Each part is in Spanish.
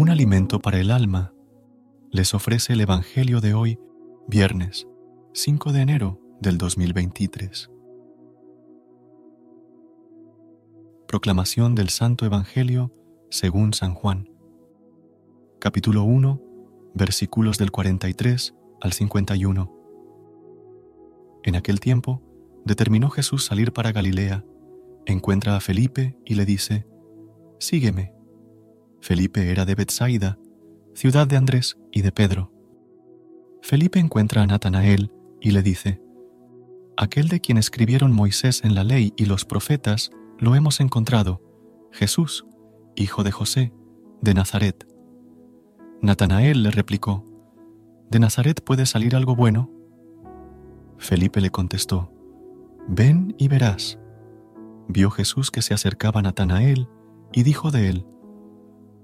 Un alimento para el alma, les ofrece el Evangelio de hoy, viernes 5 de enero del 2023. Proclamación del Santo Evangelio según San Juan. Capítulo 1, versículos del 43 al 51. En aquel tiempo, determinó Jesús salir para Galilea, encuentra a Felipe y le dice, Sígueme. Felipe era de Bethsaida, ciudad de Andrés y de Pedro. Felipe encuentra a Natanael y le dice, Aquel de quien escribieron Moisés en la ley y los profetas, lo hemos encontrado, Jesús, hijo de José, de Nazaret. Natanael le replicó, ¿De Nazaret puede salir algo bueno? Felipe le contestó, Ven y verás. Vio Jesús que se acercaba a Natanael y dijo de él,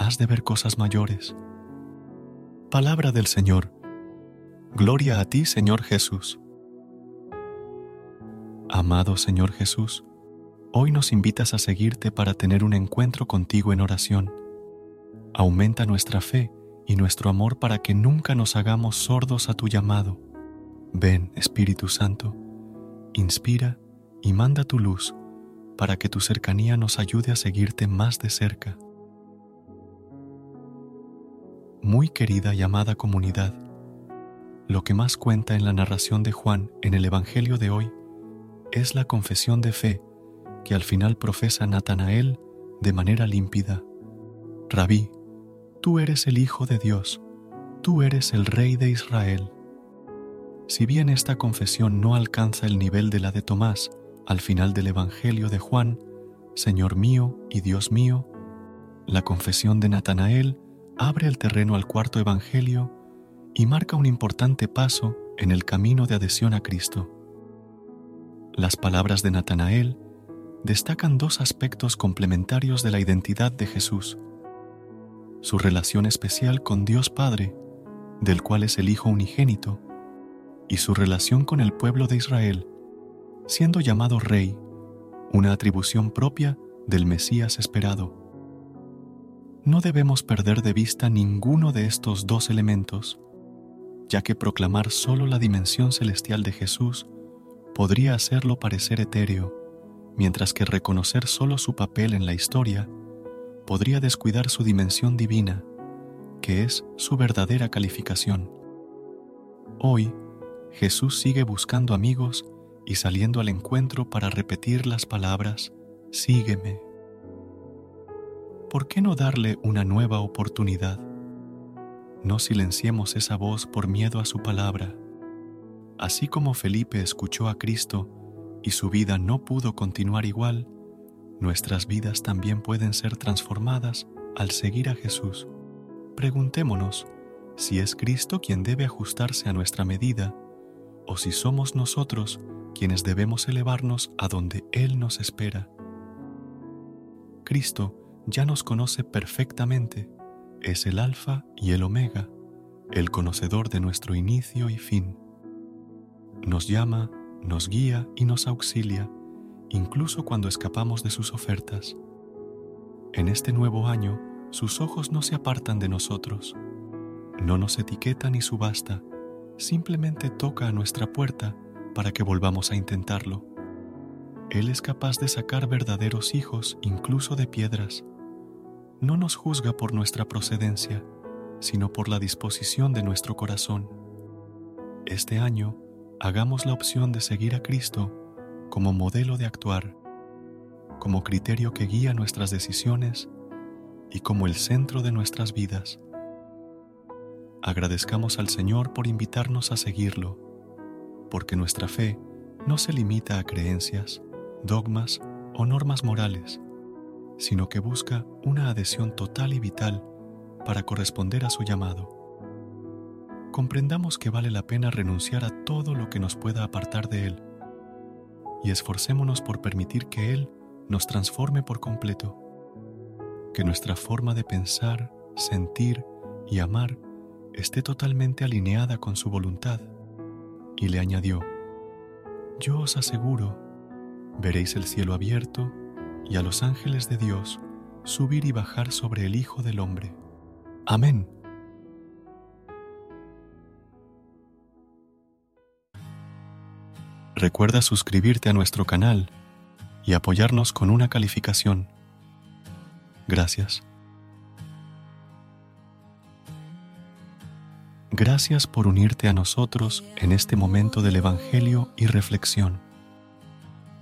Has de ver cosas mayores. Palabra del Señor. Gloria a ti, Señor Jesús. Amado Señor Jesús, hoy nos invitas a seguirte para tener un encuentro contigo en oración. Aumenta nuestra fe y nuestro amor para que nunca nos hagamos sordos a tu llamado. Ven, Espíritu Santo, inspira y manda tu luz para que tu cercanía nos ayude a seguirte más de cerca muy querida y amada comunidad, lo que más cuenta en la narración de Juan en el Evangelio de hoy es la confesión de fe que al final profesa Natanael de manera límpida. Rabí, tú eres el Hijo de Dios, tú eres el Rey de Israel. Si bien esta confesión no alcanza el nivel de la de Tomás al final del Evangelio de Juan, Señor mío y Dios mío, la confesión de Natanael abre el terreno al cuarto Evangelio y marca un importante paso en el camino de adhesión a Cristo. Las palabras de Natanael destacan dos aspectos complementarios de la identidad de Jesús. Su relación especial con Dios Padre, del cual es el Hijo unigénito, y su relación con el pueblo de Israel, siendo llamado Rey, una atribución propia del Mesías esperado no debemos perder de vista ninguno de estos dos elementos, ya que proclamar solo la dimensión celestial de Jesús podría hacerlo parecer etéreo, mientras que reconocer solo su papel en la historia podría descuidar su dimensión divina, que es su verdadera calificación. Hoy, Jesús sigue buscando amigos y saliendo al encuentro para repetir las palabras, sígueme. ¿Por qué no darle una nueva oportunidad? No silenciemos esa voz por miedo a su palabra. Así como Felipe escuchó a Cristo y su vida no pudo continuar igual, nuestras vidas también pueden ser transformadas al seguir a Jesús. Preguntémonos si es Cristo quien debe ajustarse a nuestra medida o si somos nosotros quienes debemos elevarnos a donde Él nos espera. Cristo ya nos conoce perfectamente, es el Alfa y el Omega, el conocedor de nuestro inicio y fin. Nos llama, nos guía y nos auxilia, incluso cuando escapamos de sus ofertas. En este nuevo año, sus ojos no se apartan de nosotros. No nos etiqueta ni subasta, simplemente toca a nuestra puerta para que volvamos a intentarlo. Él es capaz de sacar verdaderos hijos incluso de piedras. No nos juzga por nuestra procedencia, sino por la disposición de nuestro corazón. Este año, hagamos la opción de seguir a Cristo como modelo de actuar, como criterio que guía nuestras decisiones y como el centro de nuestras vidas. Agradezcamos al Señor por invitarnos a seguirlo, porque nuestra fe no se limita a creencias, dogmas o normas morales, sino que busca una adhesión total y vital para corresponder a su llamado. Comprendamos que vale la pena renunciar a todo lo que nos pueda apartar de Él y esforcémonos por permitir que Él nos transforme por completo, que nuestra forma de pensar, sentir y amar esté totalmente alineada con su voluntad. Y le añadió, Yo os aseguro, veréis el cielo abierto y a los ángeles de Dios subir y bajar sobre el Hijo del Hombre. Amén. Recuerda suscribirte a nuestro canal y apoyarnos con una calificación. Gracias. Gracias por unirte a nosotros en este momento del Evangelio y reflexión.